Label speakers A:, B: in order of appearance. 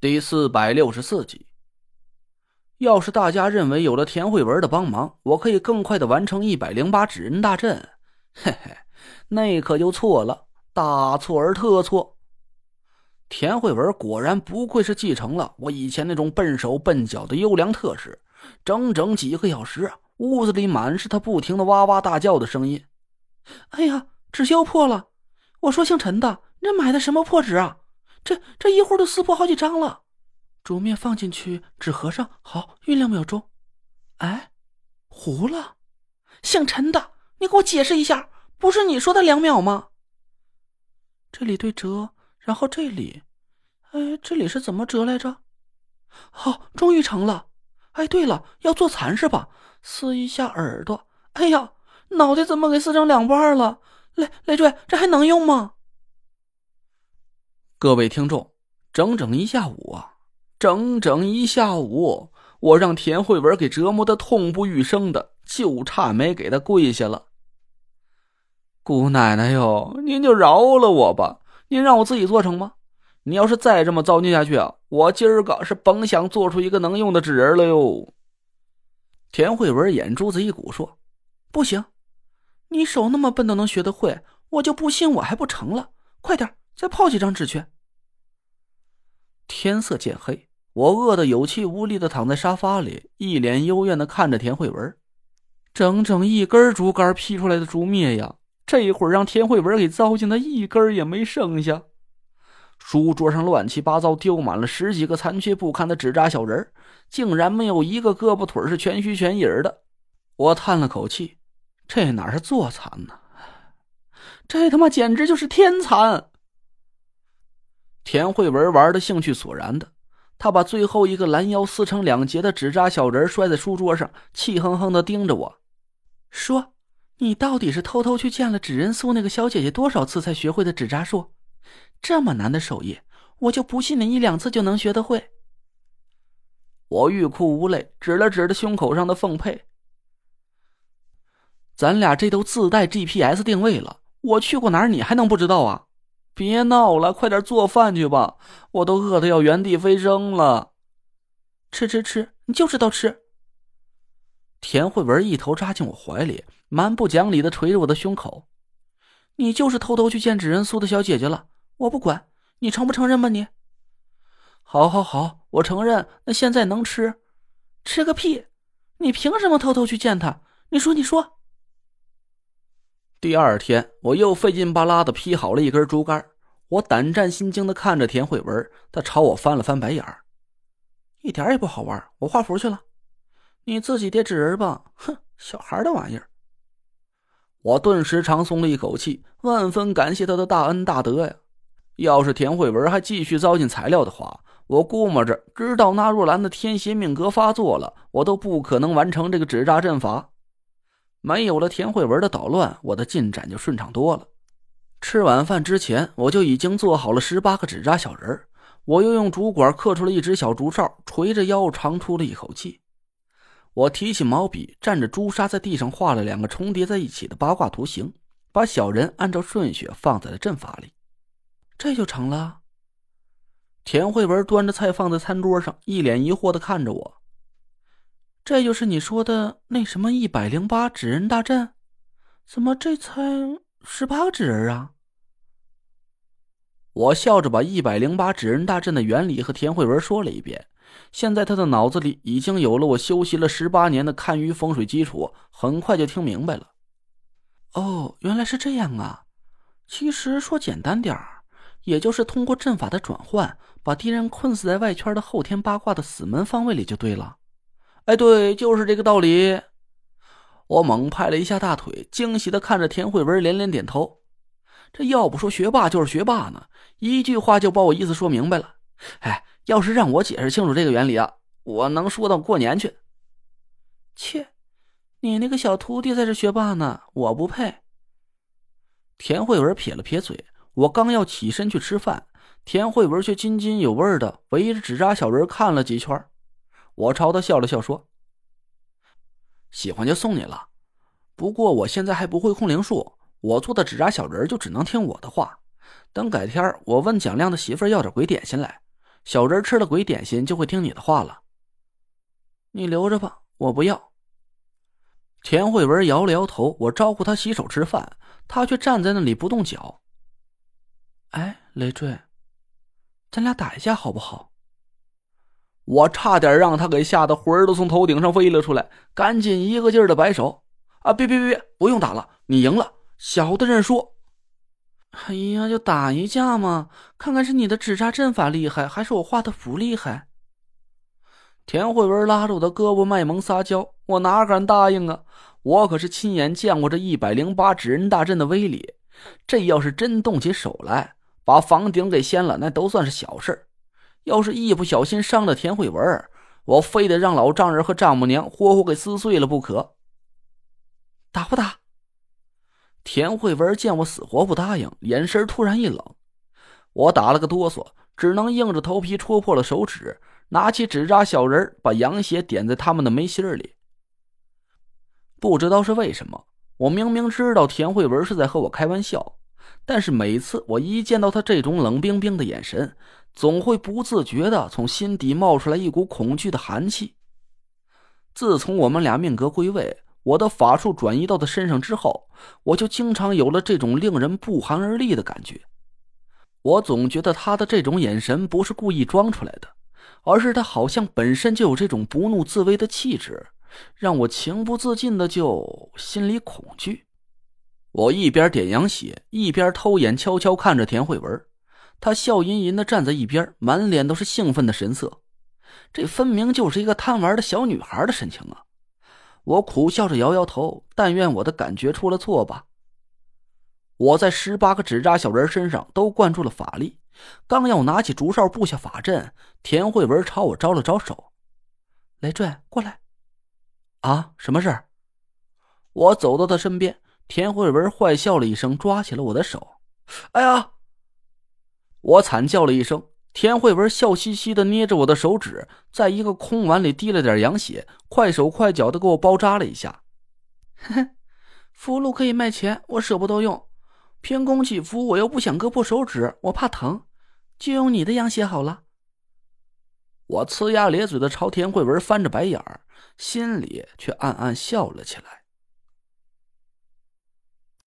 A: 第四百六十四集。要是大家认为有了田慧文的帮忙，我可以更快的完成一百零八指人大阵，嘿嘿，那可就错了，大错而特错。田慧文果然不愧是继承了我以前那种笨手笨脚的优良特质，整整几个小时，屋子里满是他不停的哇哇大叫的声音。
B: 哎呀，纸削破了！我说姓陈的，你买的什么破纸啊？这这一会儿都撕破好几张了，煮面放进去，纸合上，好酝两秒钟。哎，糊了！姓陈的，你给我解释一下，不是你说的两秒吗？这里对折，然后这里，哎，这里是怎么折来着？好，终于成了。哎，对了，要做蚕是吧？撕一下耳朵。哎呀，脑袋怎么给撕成两半了？累累赘，这还能用吗？
A: 各位听众，整整一下午啊，整整一下午，我让田慧文给折磨的痛不欲生的，就差没给他跪下了。姑奶奶哟，您就饶了我吧！您让我自己做成吗？你要是再这么糟践下去啊，我今儿个是甭想做出一个能用的纸人了哟。田慧文眼珠子一鼓说：“
B: 不行，你手那么笨都能学得会，我就不信我还不成了。快点！”再泡几张纸去。
A: 天色渐黑，我饿得有气无力的躺在沙发里，一脸幽怨的看着田慧文。整整一根竹竿劈出来的竹篾呀，这会儿让田慧文给糟践的一根也没剩下。书桌上乱七八糟丢满了十几个残缺不堪的纸扎小人竟然没有一个胳膊腿是全虚全影的。我叹了口气，这哪是坐蚕呢？这他妈简直就是天蚕！田慧文玩的兴趣索然的，他把最后一个拦腰撕成两截的纸扎小人摔在书桌上，气哼哼的盯着我，
B: 说：“你到底是偷偷去见了纸人苏那个小姐姐多少次才学会的纸扎术？这么难的手艺，我就不信你一两次就能学得会。”
A: 我欲哭无泪，指了指的胸口上的凤佩：“咱俩这都自带 GPS 定位了，我去过哪儿，你还能不知道啊？”别闹了，快点做饭去吧！我都饿得要原地飞升了。
B: 吃吃吃，你就知道吃。
A: 田慧文一头扎进我怀里，蛮不讲理的捶着我的胸口。
B: 你就是偷偷去见纸人苏的小姐姐了，我不管，你承不承认吧？你，
A: 好，好，好，我承认。那现在能吃？
B: 吃个屁！你凭什么偷偷去见她？你说，你说。
A: 第二天，我又费劲巴拉的劈好了一根竹竿。我胆战心惊的看着田慧文，他朝我翻了翻白眼儿，
B: 一点也不好玩。我画符去了，你自己叠纸人吧。哼，小孩的玩意儿。
A: 我顿时长松了一口气，万分感谢他的大恩大德呀。要是田慧文还继续糟践材料的话，我估摸着，直到那若兰的天邪命格发作了，我都不可能完成这个纸扎阵法。没有了田慧文的捣乱，我的进展就顺畅多了。吃晚饭之前，我就已经做好了十八个纸扎小人我又用竹管刻出了一只小竹哨，垂着腰长出了一口气。我提起毛笔，蘸着朱砂在地上画了两个重叠在一起的八卦图形，把小人按照顺序放在了阵法里。
B: 这就成了。
A: 田慧文端着菜放在餐桌上，一脸疑惑的看着我。
B: 这就是你说的那什么一百零八纸人大阵？怎么这才十八个纸人啊？
A: 我笑着把一百零八纸人大阵的原理和田慧文说了一遍。现在他的脑子里已经有了我修习了十八年的看鱼风水基础，很快就听明白了。
B: 哦，原来是这样啊！其实说简单点儿，也就是通过阵法的转换，把敌人困死在外圈的后天八卦的死门方位里就对了。
A: 哎，对，就是这个道理。我猛拍了一下大腿，惊喜的看着田慧文连连点头。这要不说学霸就是学霸呢，一句话就把我意思说明白了。哎，要是让我解释清楚这个原理啊，我能说到过年去。
B: 切，你那个小徒弟才是学霸呢，我不配。
A: 田慧文撇了撇嘴，我刚要起身去吃饭，田慧文却津津有味的围着纸扎小人看了几圈。我朝他笑了笑，说：“喜欢就送你了，不过我现在还不会控灵术，我做的纸扎小人就只能听我的话。等改天我问蒋亮的媳妇要点鬼点心来，小人吃了鬼点心就会听你的话了。
B: 你留着吧，我不要。
A: 田慧文摇了摇头，我招呼他洗手吃饭，他却站在那里不动脚。
B: 哎，累赘，咱俩打一架好不好？
A: 我差点让他给吓得魂儿都从头顶上飞了出来，赶紧一个劲儿的摆手：“啊，别别别别，不用打了，你赢了，小的认输。”
B: 哎呀，就打一架嘛，看看是你的纸扎阵法厉害，还是我画的符厉害。
A: 田慧文拉着我的胳膊卖萌撒娇，我哪敢答应啊！我可是亲眼见过这一百零八纸人大阵的威力，这要是真动起手来，把房顶给掀了，那都算是小事要是一不小心伤了田慧文，我非得让老丈人和丈母娘活活给撕碎了不可。
B: 打不打？
A: 田慧文见我死活不答应，眼神突然一冷。我打了个哆嗦，只能硬着头皮戳破了手指，拿起纸扎小人把羊血点在他们的眉心里。不知道是为什么，我明明知道田慧文是在和我开玩笑，但是每次我一见到他这种冷冰冰的眼神。总会不自觉的从心底冒出来一股恐惧的寒气。自从我们俩命格归位，我的法术转移到他身上之后，我就经常有了这种令人不寒而栗的感觉。我总觉得他的这种眼神不是故意装出来的，而是他好像本身就有这种不怒自威的气质，让我情不自禁的就心里恐惧。我一边点羊血，一边偷眼悄悄看着田慧文。他笑吟吟的站在一边，满脸都是兴奋的神色，这分明就是一个贪玩的小女孩的神情啊！我苦笑着摇摇头，但愿我的感觉出了错吧。我在十八个纸扎小人身上都灌注了法力，刚要拿起竹哨布下法阵，田慧文朝我招了招手：“
B: 雷坠，过来。”
A: 啊，什么事我走到他身边，田慧文坏笑了一声，抓起了我的手：“哎呀！”我惨叫了一声，田慧文笑嘻嘻的捏着我的手指，在一个空碗里滴了点羊血，快手快脚的给我包扎了一下。
B: 嘿，符箓可以卖钱，我舍不得用。凭空起符，我又不想割破手指，我怕疼，就用你的羊血好了。
A: 我呲牙咧嘴的朝田慧文翻着白眼儿，心里却暗暗笑了起来。